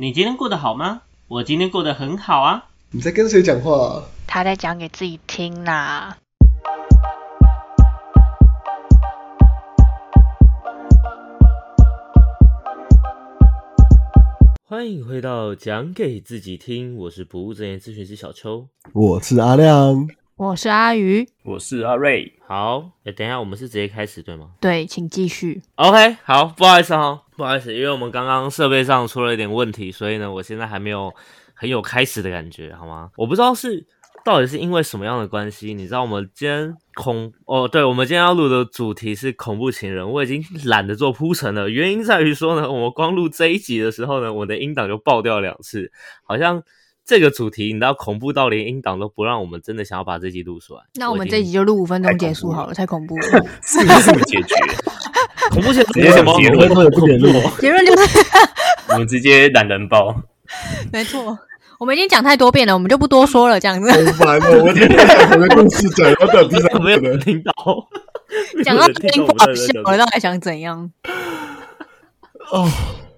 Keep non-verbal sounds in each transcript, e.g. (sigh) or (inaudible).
你今天过得好吗？我今天过得很好啊。你在跟谁讲话、啊？他在讲给自己听啦。欢迎回到讲给自己听，我是不务正业咨询师小邱。我是阿亮。我是阿鱼，我是阿瑞。好，哎，等一下，我们是直接开始对吗对，请继续。？OK，好，不好意思哈，不好意思，因为我们刚刚设备上出了一点问题，所以呢，我现在还没有很有开始的感觉，好吗？我不知道是到底是因为什么样的关系，你知道我们今天恐哦，对，我们今天要录的主题是恐怖情人，我已经懒得做铺陈了，原因在于说呢，我们光录这一集的时候呢，我的音档就爆掉两次，好像。这个主题，你知道恐怖到连音档都不让我们真的想要把这集录出来。那我们已经这集就录五分钟结束好了，太恐怖了。(laughs) 是这么解决？恐怖情直接人什么？有结论我也不点录。结论就是，(laughs) 我们直接懒人包。没错，我们已经讲太多遍了，我们就不多说了，这样子好烦哦！我今天讲我的故事讲到到第三没有个人，人听到，(laughs) 讲到没有人听听不好笑了，到底想怎样？哦，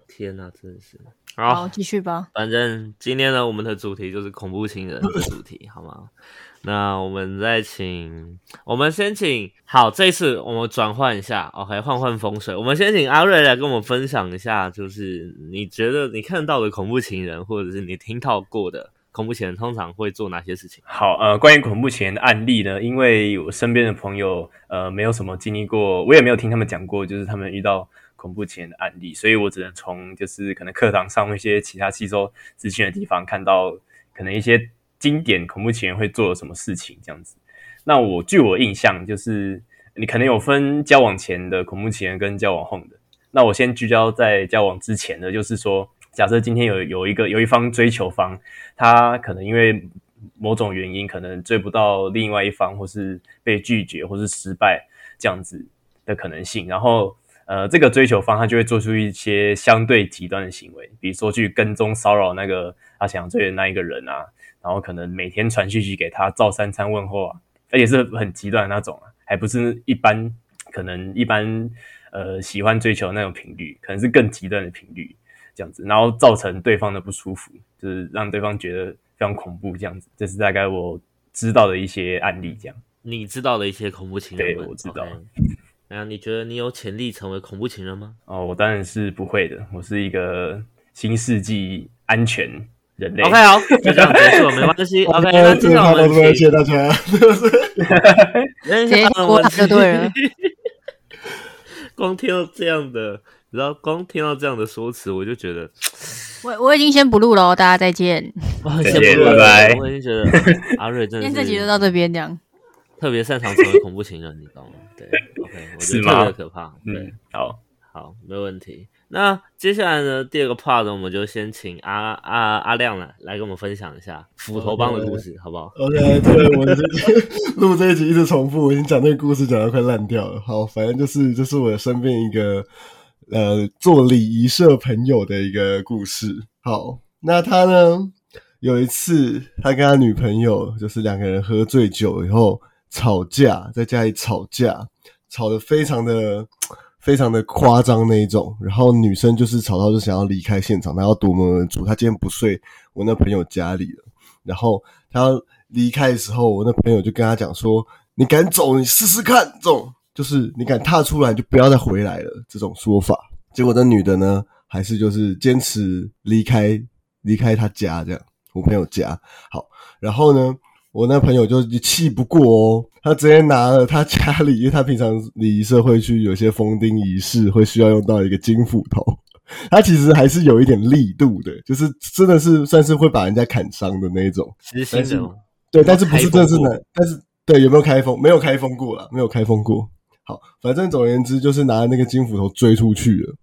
天哪，真的是好，继续吧。反正今天呢，我们的主题就是恐怖情人的主题，好吗？(laughs) 那我们再请，我们先请，好，这一次我们转换一下，OK，换换风水。我们先请阿瑞来跟我们分享一下，就是你觉得你看到的恐怖情人，或者是你听到过的恐怖情人，通常会做哪些事情？好，呃，关于恐怖情人的案例呢，因为我身边的朋友，呃，没有什么经历过，我也没有听他们讲过，就是他们遇到恐怖情人的案例，所以我只能从就是可能课堂上一些其他吸收资讯的地方看到，可能一些经典恐怖情人会做了什么事情这样子。那我据我印象，就是你可能有分交往前的恐怖情人跟交往后的。那我先聚焦在交往之前的，就是说，假设今天有有一个有一方追求方，他可能因为某种原因，可能追不到另外一方，或是被拒绝，或是失败这样子的可能性。然后，呃，这个追求方他就会做出一些相对极端的行为，比如说去跟踪骚扰那个他想追的那一个人啊，然后可能每天传讯息给他，照三餐问候啊，而且是很极端的那种啊，还不是一般可能一般呃喜欢追求那种频率，可能是更极端的频率。这样子，然后造成对方的不舒服，就是让对方觉得非常恐怖，这样子，这是大概我知道的一些案例，这样。你知道的一些恐怖情人，对我知道 OK 那你觉得你有潜力成为恐怖情人吗？哦，我当然是不会的，我是一个新世纪安全人类。OK，好，就这样结束了，没关系。(laughs) OK，那接这个下来我们谢谢请，大家。(laughs) 直直接过来就对了。光听到这样的，你知道，光听到这样的说辞，我就觉得，我我已经先不录了哦，大家再见。(laughs) 哇，再先不录了拜拜我已经觉得阿瑞真的今天这集就是到这边这样。特别擅长成为恐怖情人，你知道吗？对，OK，我觉得特是吗别可怕。对，嗯，好，好，没问题。那接下来呢，第二个 part 呢，我们就先请阿阿阿亮来来跟我们分享一下斧头帮的故事，好不好？OK，对我这 (laughs) 录这一集一直重复，我已经讲这个故事讲到快烂掉了。好，反正就是就是我身边一个呃做礼仪社朋友的一个故事。好，那他呢有一次他跟他女朋友就是两个人喝醉酒以后吵架，在家里吵架，吵得非常的。非常的夸张那一种，然后女生就是吵到就想要离开现场，她要夺门而出。她今天不睡我那朋友家里了，然后她要离开的时候，我那朋友就跟他讲说：“你敢走，你试试看。”这种就是你敢踏出来，就不要再回来了。这种说法，结果那女的呢，还是就是坚持离开，离开他家这样，我朋友家。好，然后呢，我那朋友就气不过哦，他直接拿了他家里，因为他平常礼仪社会去有些封钉仪式，会需要用到一个金斧头。他其实还是有一点力度的，就是真的是算是会把人家砍伤的那种。实心的哦，对，但是不是正式的但是对有没有开封？没有开封过了，没有开封过。好，反正总而言之就是拿那个金斧头追出去了，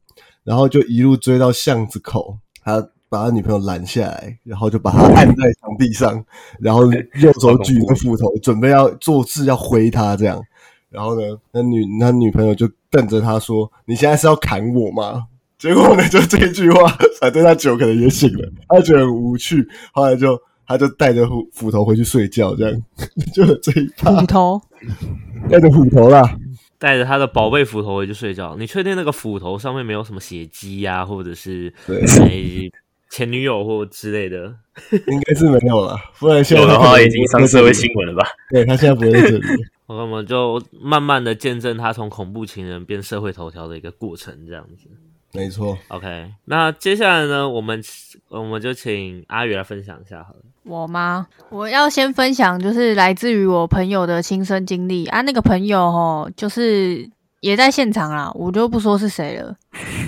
然后就一路追到巷子口，他把他女朋友拦下来，然后就把他按在墙壁上，然后右手举着斧头，准备要做事要挥他这样。然后呢，那女那女朋友就瞪着他说：“你现在是要砍我吗？”结果呢，就这句话，反正他酒可能也醒了，他觉得很无趣，后来就他就带着斧斧头回去睡觉，这样 (laughs) 就有这一趴斧，头，带着斧头啦。带着他的宝贝斧头回去睡觉。你确定那个斧头上面没有什么血迹呀、或者是对诶前女友或之类的？应该是没有了，不然现在有的话已经上社会新闻了吧？对他现在不会在这里。(laughs) 我们就慢慢的见证他从恐怖情人变社会头条的一个过程，这样子。没错，OK，那接下来呢，我们我们就请阿宇来分享一下好了。我吗？我要先分享，就是来自于我朋友的亲身经历啊。那个朋友哦，就是也在现场啦，我就不说是谁了，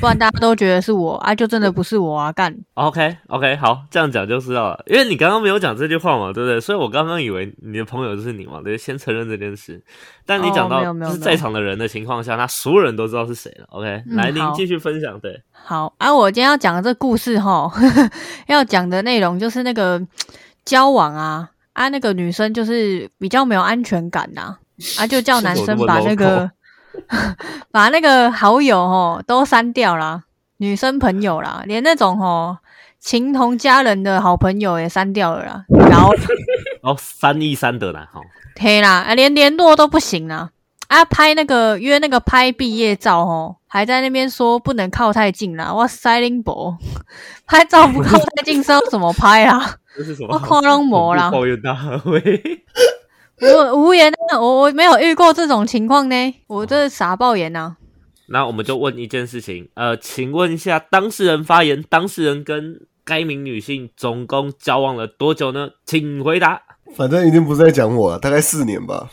不然大家都觉得是我啊，就真的不是我啊，干。OK OK，好，这样讲就知道了，因为你刚刚没有讲这句话嘛，对不对？所以我刚刚以为你的朋友就是你嘛，对，先承认这件事。但你讲到是在场的人的情况下，那所有人都知道是谁了。OK，、嗯来，您继续分享。对，好啊，我今天要讲的这故事哈，(laughs) 要讲的内容就是那个交往啊啊，那个女生就是比较没有安全感呐、啊，就叫男生把那个 (laughs) (laughs) 把那个好友哦都删掉啦，女生朋友啦，连那种哦情同家人的好朋友也删掉了啦，然后 (laughs) 哦，三一三得来哈。嘿啦，啊连联络都不行啦。啊，拍那个约那个拍毕业照哦，还在那边说不能靠太近啦。哇塞，林博，拍照不靠太近是要怎么拍啊？(laughs) 这是什么？我看拢无啦抱怨大会。我无言啊，我我没有遇过这种情况呢，我这傻爆言呐、那我们就问一件事情，呃，请问一下当事人发言，当事人跟该名女性总共交往了多久呢？请回答。反正一定不是在讲我了，大概四年吧。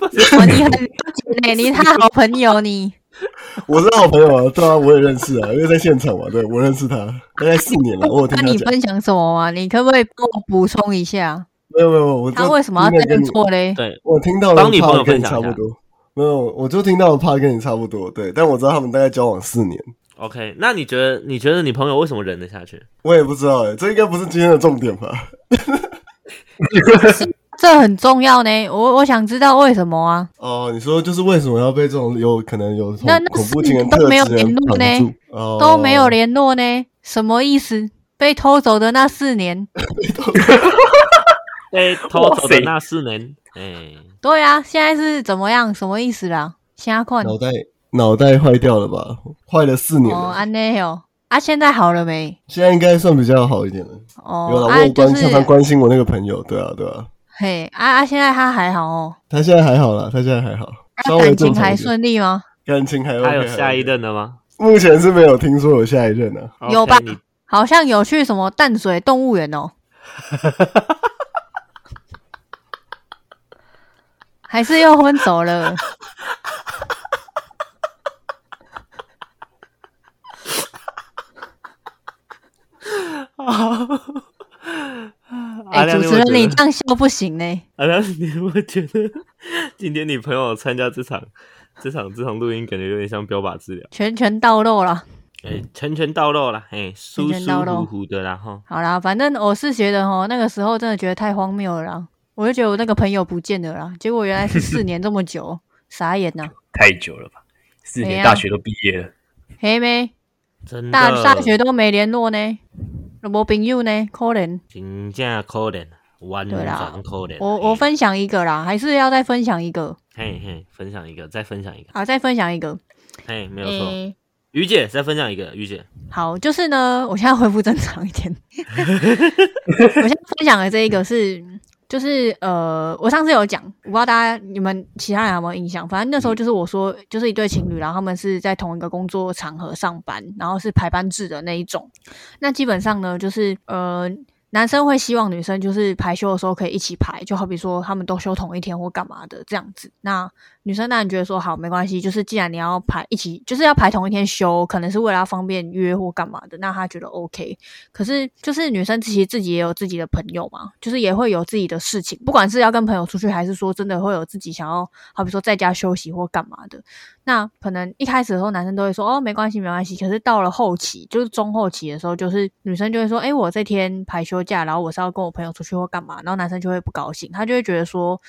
哇，你很了解呢，你他好朋友你。(laughs) 我是好朋友啊，对啊，我也认识啊，因为在现场嘛，对我认识他，大概四年了，我有听那。你分享什么吗？你可不可以帮我补充一下？没有没有，我他为什么要这样听得跟你做嘞？对，我听到的帮你朋友跟你分享差不多。没有，我就听到的怕跟你差不多，对，但我知道他们大概交往四年，OK，那你觉得你觉得你朋友为什么忍得下去？我也不知道哎，这应该不是今天的重点吧？(laughs) 这很重要呢，我我想知道为什么啊？哦，你说就是为什么要被这种有可能有那那恐怖情人都没有联络呢？哦，都没有联络呢，什么意思？被偷走的那四年，(laughs) (laughs) 被偷走的那四年，哎，对啊，现在是怎么样？什么意思啦？瞎看脑袋脑袋坏掉了吧？坏了四年哦，了，安内哦，啊，现在好了没？现在应该算比较好一点了。有哦，有就是关常常关心我那个朋友，对啊对啊，嘿，啊啊，现在他还好哦，他现在还好啦，他现在还好，啊稍微感情还顺利吗？感情还 OK，他有下一任的吗？目前是没有听说有下一任啊。有吧你好像有去什么淡水动物园哦，(laughs) 还是又分走了？哎、主持人，你这样笑不行呢。阿亮，你有没有觉得今天你朋友参加这场 (laughs) 这场这场录音，感觉有点像标靶治疗？拳拳到肉了。哎，拳拳到肉了，哎，舒舒拳拳到肉服服的啦哈。好啦，反正我是觉得哈，那个时候真的觉得太荒谬了啦。我就觉得我那个朋友不见了啦，结果原来是四年这么久，(laughs) 傻眼呐、太久了吧？四年大学都毕业了，嘿妹，真的，大大学都没联络呢，没朋友呢，可怜。真正可怜，完全可怜。我我分享一个啦，还是要再分享一个，嘿嘿，分享一个，再分享一个，好，再分享一个。嘿，没有错。诶于姐再分享一个，于姐，好，就是呢，我现在恢复正常一点。(laughs) (laughs) 我现在分享的这一个是，就是呃，我上次有讲，我不知道大家你们其他人有没有印象？反正那时候就是我说，就是一对情侣，然后他们是在同一个工作场合上班，然后是排班制的那一种。那基本上呢，就是呃。男生会希望女生就是排休的时候可以一起排，就好比说他们都休同一天或干嘛的这样子。那女生当然觉得说好没关系，就是既然你要排一起，就是要排同一天休，可能是为了要方便约或干嘛的，那她觉得 OK。可是就是女生其实自己也有自己的朋友嘛，就是也会有自己的事情，不管是要跟朋友出去，还是说真的会有自己想要，好比说在家休息或干嘛的。那可能一开始的时候，男生都会说哦没关系没关系，可是到了后期，就是中后期的时候，就是女生就会说，哎、我这天排休假，然后我是要跟我朋友出去或干嘛，然后男生就会不高兴，他就会觉得说，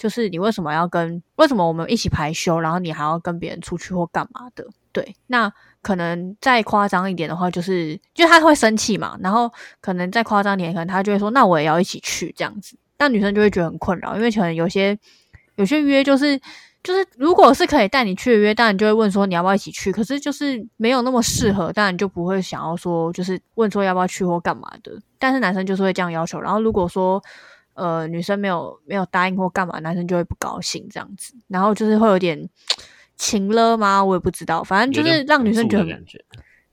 就是你为什么要跟，为什么我们一起排休，然后你还要跟别人出去或干嘛的？对，那可能再夸张一点的话，就是就他会生气嘛，然后可能再夸张点，可能他就会说，那我也要一起去这样子，但女生就会觉得很困扰，因为可能有些有些约就是就是如果是可以带你去的约，当然就会问说你要不要一起去。可是就是没有那么适合，当然就不会想要说就是问说要不要去或干嘛的。但是男生就是会这样要求。然后如果说呃女生没有没有答应或干嘛，男生就会不高兴这样子。然后就是会有点情了吗？我也不知道，反正就是让女生觉得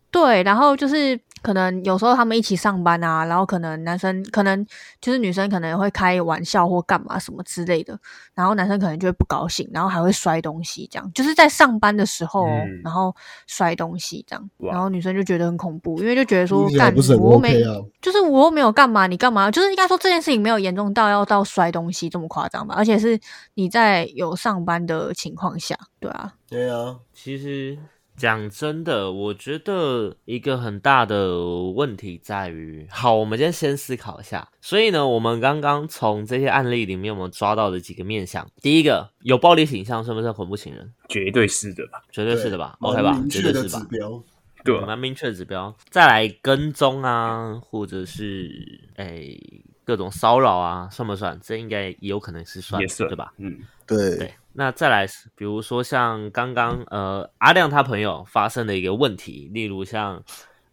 对，然后就是可能有时候他们一起上班啊，然后可能男生可能就是女生可能会开玩笑或干嘛什么之类的，然后男生可能就会不高兴，然后还会摔东西，这样就是在上班的时候、哦嗯然后摔东西这样，然后女生就觉得很恐怖，因为就觉得说干我又没。就是我又没有干嘛，你干嘛？就是应该说这件事情没有严重到要到摔东西这么夸张吧，而且是你在有上班的情况下，对啊，对啊，其实讲真的，我觉得一个很大的问题在于，好，我们今天先思考一下。所以呢，我们刚刚从这些案例里面，我们抓到的几个面向，第一个，有暴力倾向算不算恐怖情人？绝对是的吧？绝对是的吧？OK 吧？明确的绝对是吧？指标，对啊，蛮明确的指标。再来跟踪啊，或者是诶、各种骚扰啊，算不算？这应该也有可能是算，也算对吧？？嗯，对对，那再来，比如说像刚刚呃阿亮他朋友发生的一个问题，例如像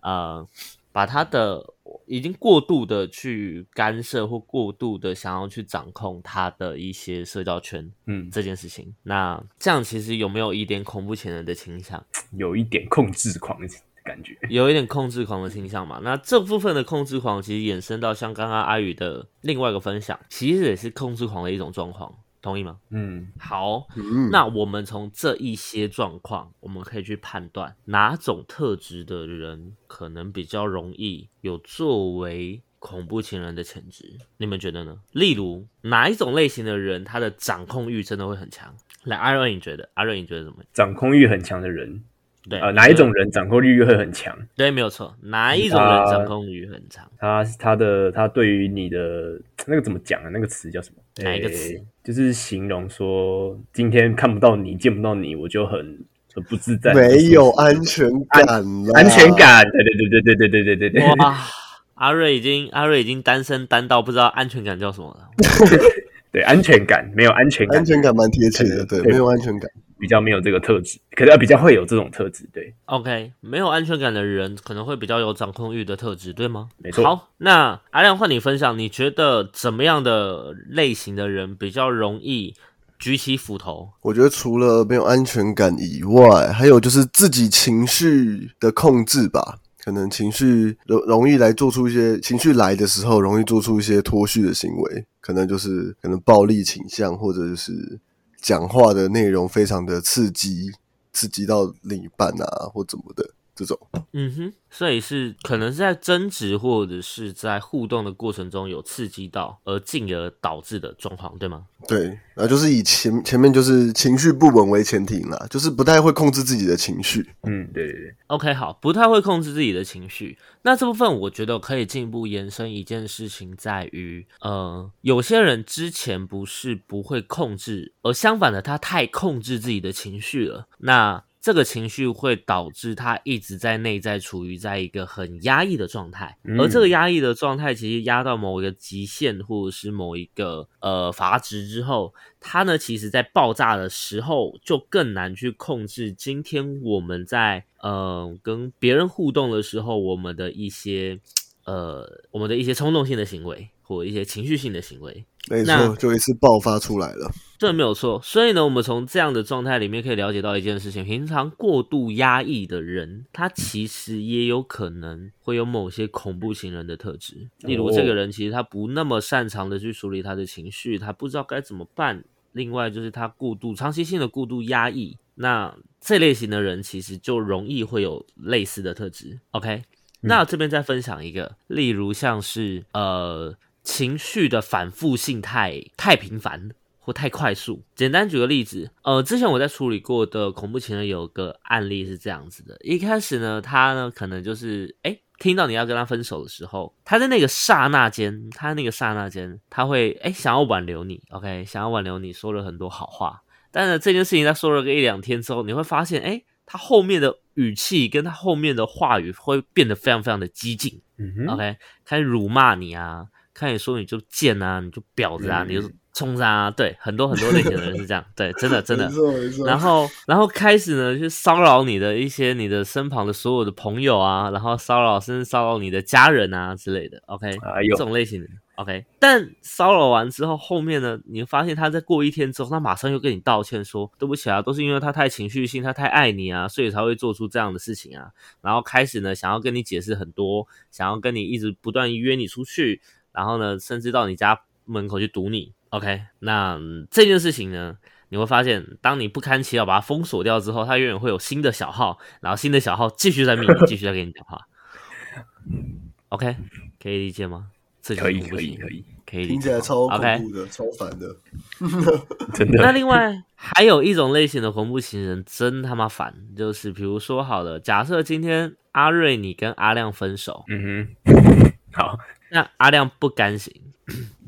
呃把他的已经过度的去干涉或过度的想要去掌控他的一些社交圈嗯，这件事情，那这样其实有没有一点恐怖情人的倾向？(tsk) 有一点控制狂的感觉。有一点控制狂的倾向嘛？那这部分的控制狂其实衍生到像刚刚阿宇的另外一个分享，其实也是控制狂的一种状况，同意吗？嗯，好，嗯，那我们从这一些状况，我们可以去判断哪种特质的人可能比较容易有作为恐怖情人的潜质。你们觉得呢？例如哪一种类型的人，他的掌控欲真的会很强？来，阿瑞，你觉得？阿瑞，你觉得怎么样？掌控欲很强的人，对，呃，哪一种？人掌控欲会很强？对，没有错。哪一种人呃掌控欲很强？他他的他对于你的那个怎么讲啊？那个词叫什么？哪一个词诶就是形容说今天看不到你，见不到你，我就很很不自在，没有安全感啦，安全。感。对对对对对对对对对对。哇，阿瑞已经阿瑞已经单身单到不知道安全感叫什么了。(laughs) 对安全感没有安全感，安全感蛮贴切的，对没有安全感，比较没有这个特质，可能比较会有这种特质。对，OK，没有安全感的人可能会比较有掌控欲的特质，对吗？没错好，那阿亮换你分享，你觉得怎么样的类型的人比较容易举起斧头？我觉得除了没有安全感以外，还有就是自己情绪的控制吧。可能情绪容容易来做出一些情绪来的时候，容易做出一些脱序的行为，可能就是可能暴力倾向，或者就是讲话的内容非常的刺激，刺激到另一半啊，或怎么的。这种。嗯哼，所以是可能是在争执或者是在互动的过程中有刺激到，而进而导致的状况，对吗？对，然后就是以前前面就是情绪不稳为前提啦，就是不太会控制自己的情绪。嗯，对对对，OK，好，不太会控制自己的情绪。那这部分我觉得可以进一步延伸一件事情，在于呃，有些人之前不是不会控制，而相反的，他太控制自己的情绪了。那这个情绪会导致他一直在内在处于在一个很压抑的状态，嗯而这个压抑的状态其实压到某一个极限或者是某一个呃阀值之后，他呢其实在爆炸的时候就更难去控制。今天我们在呃跟别人互动的时候，我们的一些呃我们的一些冲动性的行为或一些情绪性的行为，没那错，就一次爆发出来了。这没有错。所以呢，我们从这样的状态里面可以了解到一件事情：平常过度压抑的人，他其实也有可能会有某些恐怖情人的特质。例如，哦这个人其实他不那么擅长的去处理他的情绪，他不知道该怎么办。另外就是他过度长期性的过度压抑，那这类型的人其实就容易会有类似的特质。OK，那这边再分享一个，例如像是呃情绪的反复性太太频繁或太快速。简单举个例子，呃，之前我在处理过的恐怖情人有个案例是这样子的，一开始呢，他呢可能就是哎。听到你要跟他分手的时候，他在那个刹那间，他那个刹那间，他会哎想要挽留你，OK，想要挽留你，说了很多好话。但是这件事情他说了个一两天之后，你会发现，哎，他后面的语气跟他后面的话语会变得非常非常的激进。，OK，开始辱骂你啊，开始说你就贱啊，你就婊子啊，嗯你就冲杀啊，对，很多很多类型的人是这样，(laughs) 对，真的真的。然后，然后开始呢，去骚扰你的一些你的身旁的所有的朋友啊，然后骚扰甚至骚扰你的家人啊之类的。OK，哎这种类型的 OK。但骚扰完之后，后面呢，你会发现他在过一天之后，他马上又跟你道歉说对不起啊，都是因为他太情绪性，他太爱你啊，所以才会做出这样的事情啊。然后开始呢，想要跟你解释很多，想要跟你一直不断约你出去，然后呢，甚至到你家门口去堵你。OK，那、嗯这件事情呢，你会发现，当你不堪其扰把它封锁掉之后，它永远会有新的小号，然后新的小号继续在密你，继续在跟你讲话。OK，可以理解吗？这可以可以可以，可以理解听起来超恐 OK 怖的，超烦的。真的 (laughs) 那另外还有一种类型的恐怖情人真他妈烦，就是比如说好了，假设今天阿瑞你跟阿亮分手，嗯哼，(laughs) 好，那阿亮不甘心，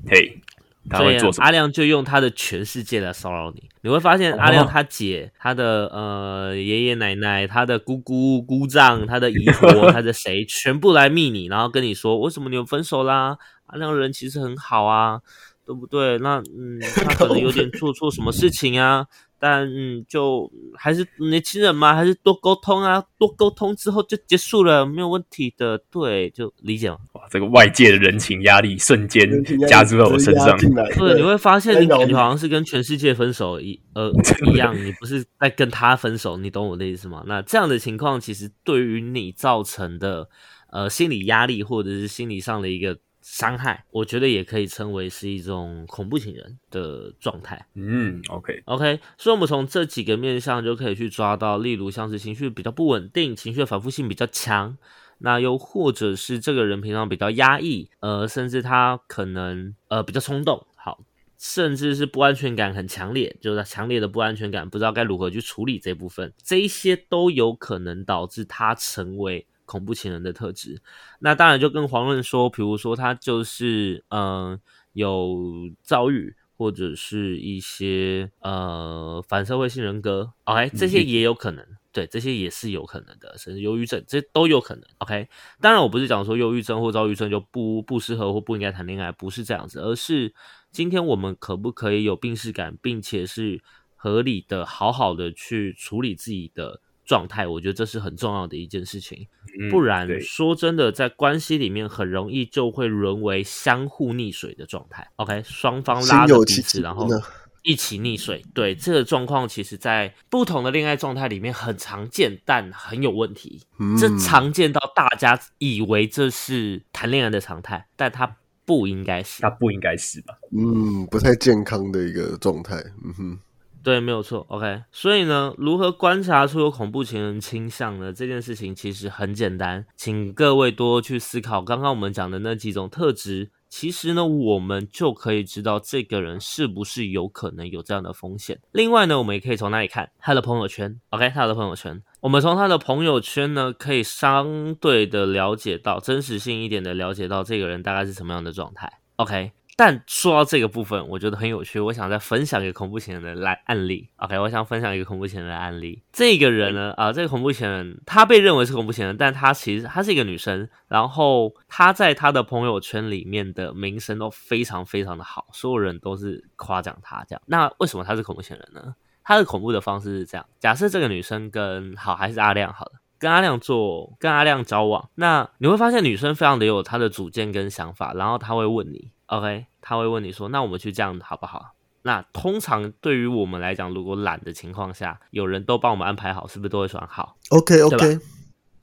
嘿，他会做什么？阿亮就用他的全世界来骚扰你。你会发现，阿亮他姐、他的呃爷爷奶奶、他的姑姑、姑丈、他的姨婆、(laughs) 他的谁，全部来密你，然后跟你说为什么你们分手啦？阿亮人其实很好啊，对不对？那嗯，他可能有点做错什么事情啊。但嗯，就还是年轻人嘛，还是多沟通啊，多沟通之后就结束了，没有问题的。对，就理解了？哇，这个外界的人情压力瞬间加注在我身上，直接压进来对，你会发现你感觉好像是跟全世界分手一呃一样，你不是在跟他分手，你懂我的意思吗？那这样的情况其实对于你造成的呃心理压力或者是心理上的一个伤害，我觉得也可以称为是一种恐怖情人的状态。嗯，OK，OK，所以我们从这几个面向就可以去抓到，例如像是情绪比较不稳定、情绪的反复性比较强，那又或者是这个人平常比较压抑，呃，甚至他可能呃比较冲动，好，甚至是不安全感很强烈，就是强烈的不安全感，不知道该如何去处理这部分，这一些都有可能导致他成为恐怖情人的特质。那当然就跟黄润说，比如说他就是嗯、呃有躁郁。或者是一些呃反社会性人格，OK，这些也有可能，对，这些也是有可能的，甚至忧郁症，这都有可能，OK。当然，我不是讲说忧郁症或躁郁症就不不适合或不应该谈恋爱，不是这样子，而是今天我们可不可以有病视感，并且是合理的、好好的去处理自己的状态，我觉得这是很重要的一件事情。嗯不然对说真的，在关系里面很容易就会沦为相互溺水的状态。OK，双方拉着彼此，然后一起溺水。对这个状况，其实在不同的恋爱状态里面很常见，但很有问题。这嗯常见到大家以为这是谈恋爱的常态，但它不应该是他。不应该是吧？嗯，不太健康的一个状态。嗯哼，对，没有错。OK，所以呢，如何观察出有恐怖情人倾向呢？这件事情其实很简单，请各位多去思考刚刚我们讲的那几种特质。其实呢，我们就可以知道这个人是不是有可能有这样的风险。另外呢，我们也可以从哪里看他的朋友圈？OK，他的朋友圈，我们从他的朋友圈呢，可以相对的了解到真实性一点的了解到这个人大概是什么样的状态。OK，但说到这个部分，我觉得很有趣，我想再分享一个恐怖情人的来案例。OK，我想分享一个恐怖情人的案例。这个人呢，啊、这个恐怖情人，他被认为是恐怖情人，但他其实她是一个女生，然后她在她的朋友圈里面的名声都非常非常的好，所有人都是夸奖她这样。那为什么她是恐怖情人呢？她的恐怖的方式是这样：假设这个女生跟好还是阿亮好了。跟阿亮做，跟阿亮交往，那你会发现女生非常的有她的主见跟想法，然后她会问你，OK，他会问你说，那我们去这样好不好？那通常对于我们来讲，如果懒的情况下，有人都帮我们安排好，是不是都会说好？OK 对 OK，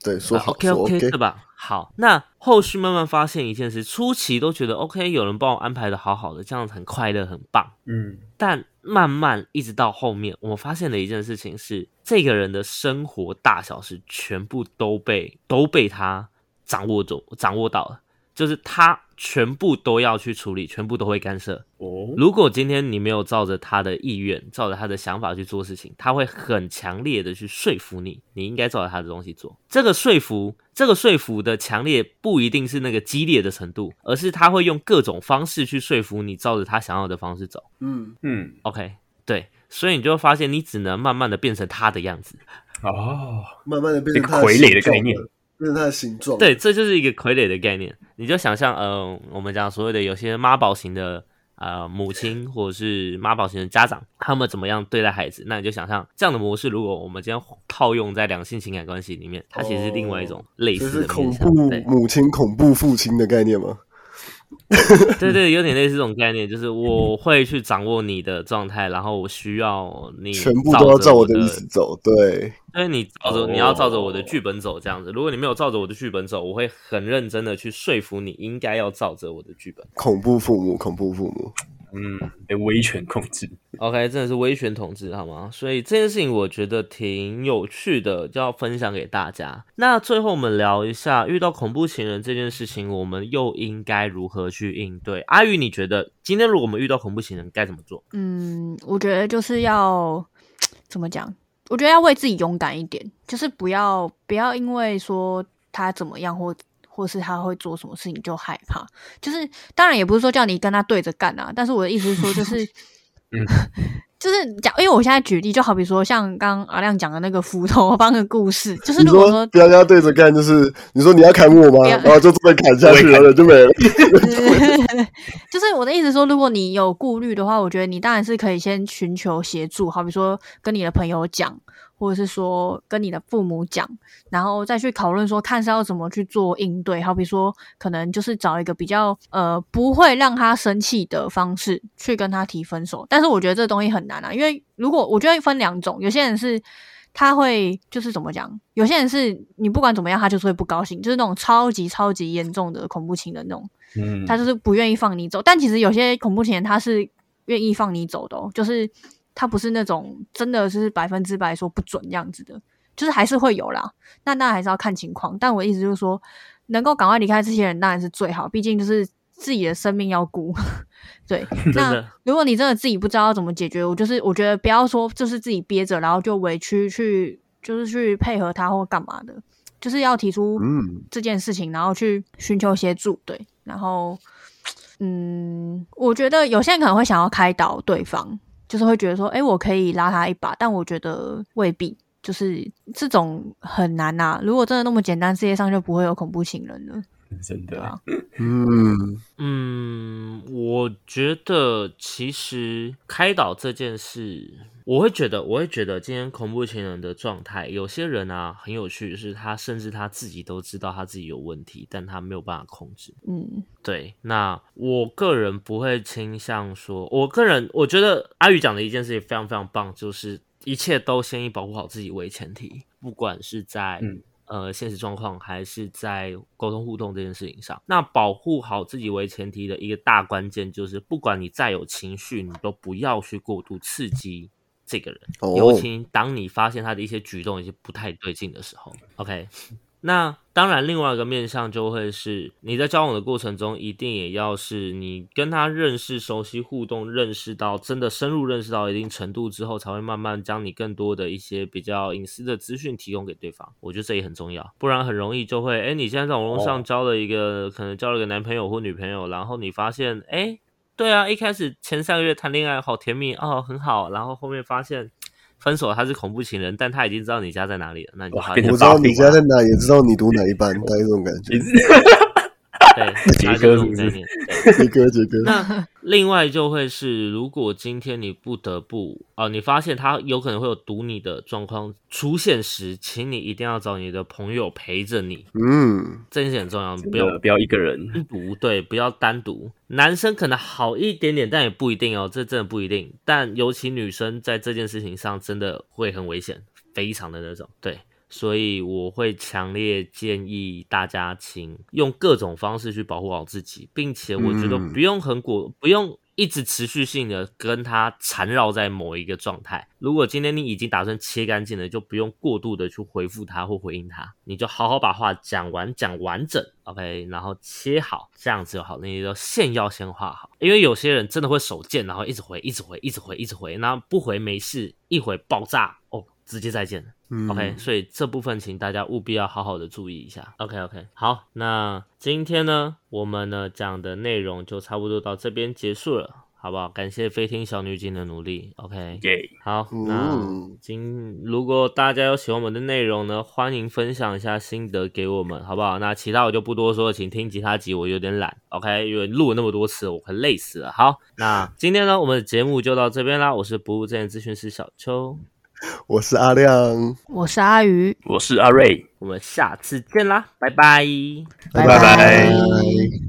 对，说好 OK，OK，对吧？好，那后续慢慢发现一件事，初期都觉得 OK，有人帮我安排的好好的，这样子很快乐，很棒。嗯，但慢慢一直到后面，我们发现的一件事情是，这个人的生活大小事全部都被都被他掌握住、掌握到了，就是他全部都要去处理，全部都会干涉。哦，如果今天你没有照着他的意愿、照着他的想法去做事情，他会很强烈的去说服你，你应该照着他的东西做。这个说服，这个说服的强烈不一定是那个激烈的程度，而是他会用各种方式去说服你，照着他想要的方式走。嗯，嗯，OK，对，所以你就会发现，你只能慢慢的变成他的样子。哦，慢慢的变成傀儡的概念了，变成它的形状。对，这就是一个傀儡的概念。你就想象，呃，我们讲所谓的有些妈宝型的呃母亲或者是妈宝型的家长，他们怎么样对待孩子？那你就想象这样的模式，如果我们今天套用在两性情感关系里面，它其实是另外一种类似的是恐。怖母亲、恐怖父亲的概念吗？(laughs) 对对，有点类似这种概念，就是我会去掌握你的状态，然后我需要你全部都要照我我的意思走，对，因为你照着你要照着我的剧本走，这样子。如果你没有照着我的剧本走，我会很认真的去说服你应该要照着我的剧本。恐怖父母，恐怖父母，嗯，被威权控制。OK，真的是威权统治，好吗？所以这件事情我觉得挺有趣的，就要分享给大家。那最后我们聊一下，遇到恐怖情人这件事情，我们又应该如何去应对？阿宇，你觉得今天如果我们遇到恐怖情人该怎么做？嗯，我觉得就是要怎么讲？我觉得要为自己勇敢一点，就是不要不要因为说他怎么样或或是他会做什么事情就害怕。就是当然也不是说叫你跟他对着干啊，但是我的意思是说，就是 (laughs) 嗯 (laughs) 就是讲，因为我现在举例，就好比说像刚刚阿亮讲的那个斧头帮的故事，就是如果说说不要跟他对着干，就是你说你要砍我吗？然后就这么砍下去了，人就没了。(laughs) 就是我的意思说，如果你有顾虑的话，我觉得你当然是可以先寻求协助，好比说跟你的朋友讲，或者是说跟你的父母讲，然后再去讨论说看是要怎么去做应对。好比说，可能就是找一个比较呃不会让他生气的方式去跟他提分手。但是我觉得这东西很难啊，因为如果我觉得分两种，有些人是。他会就是怎么讲？有些人是你不管怎么样，他就是会不高兴，就是那种超级超级严重的恐怖情人那种。嗯，他就是不愿意放你走。但其实有些恐怖情人他是愿意放你走的哦，就是他不是那种真的是百分之百说不准样子的，就是还是会有啦。那那还是要看情况。但我的意思就是说，能够赶快离开这些人当然是最好，毕竟就是自己的生命要顾。(laughs) 对，(laughs) 那的如果你真的自己不知道怎么解决，我就是我觉得不要说就是自己憋着，然后就委屈去就是去配合他或干嘛的，就是要提出嗯这件事情，然后去寻求协助。对，然后嗯，我觉得有些人可能会想要开导对方，就是会觉得说，哎，我可以拉他一把，但我觉得未必。就是这种很难呐、如果真的那么简单，世界上就不会有恐怖情人了，真的啊。嗯，嗯，我觉得其实开导这件事，我会觉得，我会觉得今天恐怖情人的状态，有些人啊很有趣，是他甚至他自己都知道他自己有问题，但他没有办法控制。嗯对，那我个人不会倾向说，我个人我觉得阿宇讲的一件事情非常非常棒，就是一切都先以保护好自己为前提，不管是在、嗯呃现实状况还是在沟通互动这件事情上，那保护好自己为前提的一个大关键就是，不管你再有情绪，你都不要去过度刺激这个人，哦。尤其当你发现他的一些举动已经不太对劲的时候，OK。那当然，另外一个面向就会是你在交往的过程中，一定也要是你跟他认识、熟悉、互动、认识到真的深入认识到一定程度之后，才会慢慢将你更多的一些比较隐私的资讯提供给对方。我觉得这也很重要，不然很容易就会，哎，你现在在网络上哦交了一个，可能交了个男朋友或女朋友，然后你发现，哎，对啊，一开始前三个月谈恋爱好甜蜜哦，很好，然后后面发现分手他是恐怖情人，但他已经知道你家在哪里了，那你就发现哇变成我知道你家在哪，也知道你读哪一班，(laughs) 大概这种感觉。对，(laughs) 杰哥 (laughs) 杰哥，杰哥，那另外就会是，如果今天你不得不哦、你发现他有可能会有堵你的状况出现时，请你一定要找你的朋友陪着你，嗯，这件事很重要，不要不要一个人。单独，对，不要单独。男生可能好一点点，但也不一定哦，这真的不一定。但尤其女生在这件事情上，真的会很危险，非常的那种，对。所以我会强烈建议大家，请用各种方式去保护好自己，并且我觉得嗯不用很果，不用一直持续性的跟它缠绕在某一个状态。如果今天你已经打算切干净了，就不用过度的去回复他或回应他，你就好好把话讲完，讲完整，OK，然后切好，这样子就好。你的线要先画好，因为有些人真的会手贱，然后一直回，一直回，一直回，一直回，那不回没事，一回爆炸哦，直接再见。嗯 OK，所以这部分请大家务必要好好的注意一下。OK OK，好，那今天呢，我们呢讲的内容就差不多到这边结束了。好不好？感谢飞天小女警的努力，OK。耶，好，嗯那今如果大家有喜欢我们的内容呢，欢迎分享一下心得给我们，好不好？那其他我就不多说了，请听吉他集，我有点懒，OK，因为录了那么多次，我快累死了。好，那今天呢，我们的节目就到这边啦，我是不务正业咨询师小邱，(laughs) 我是阿亮，我是阿鱼，我是阿瑞。我们下次见啦，拜拜。拜拜拜拜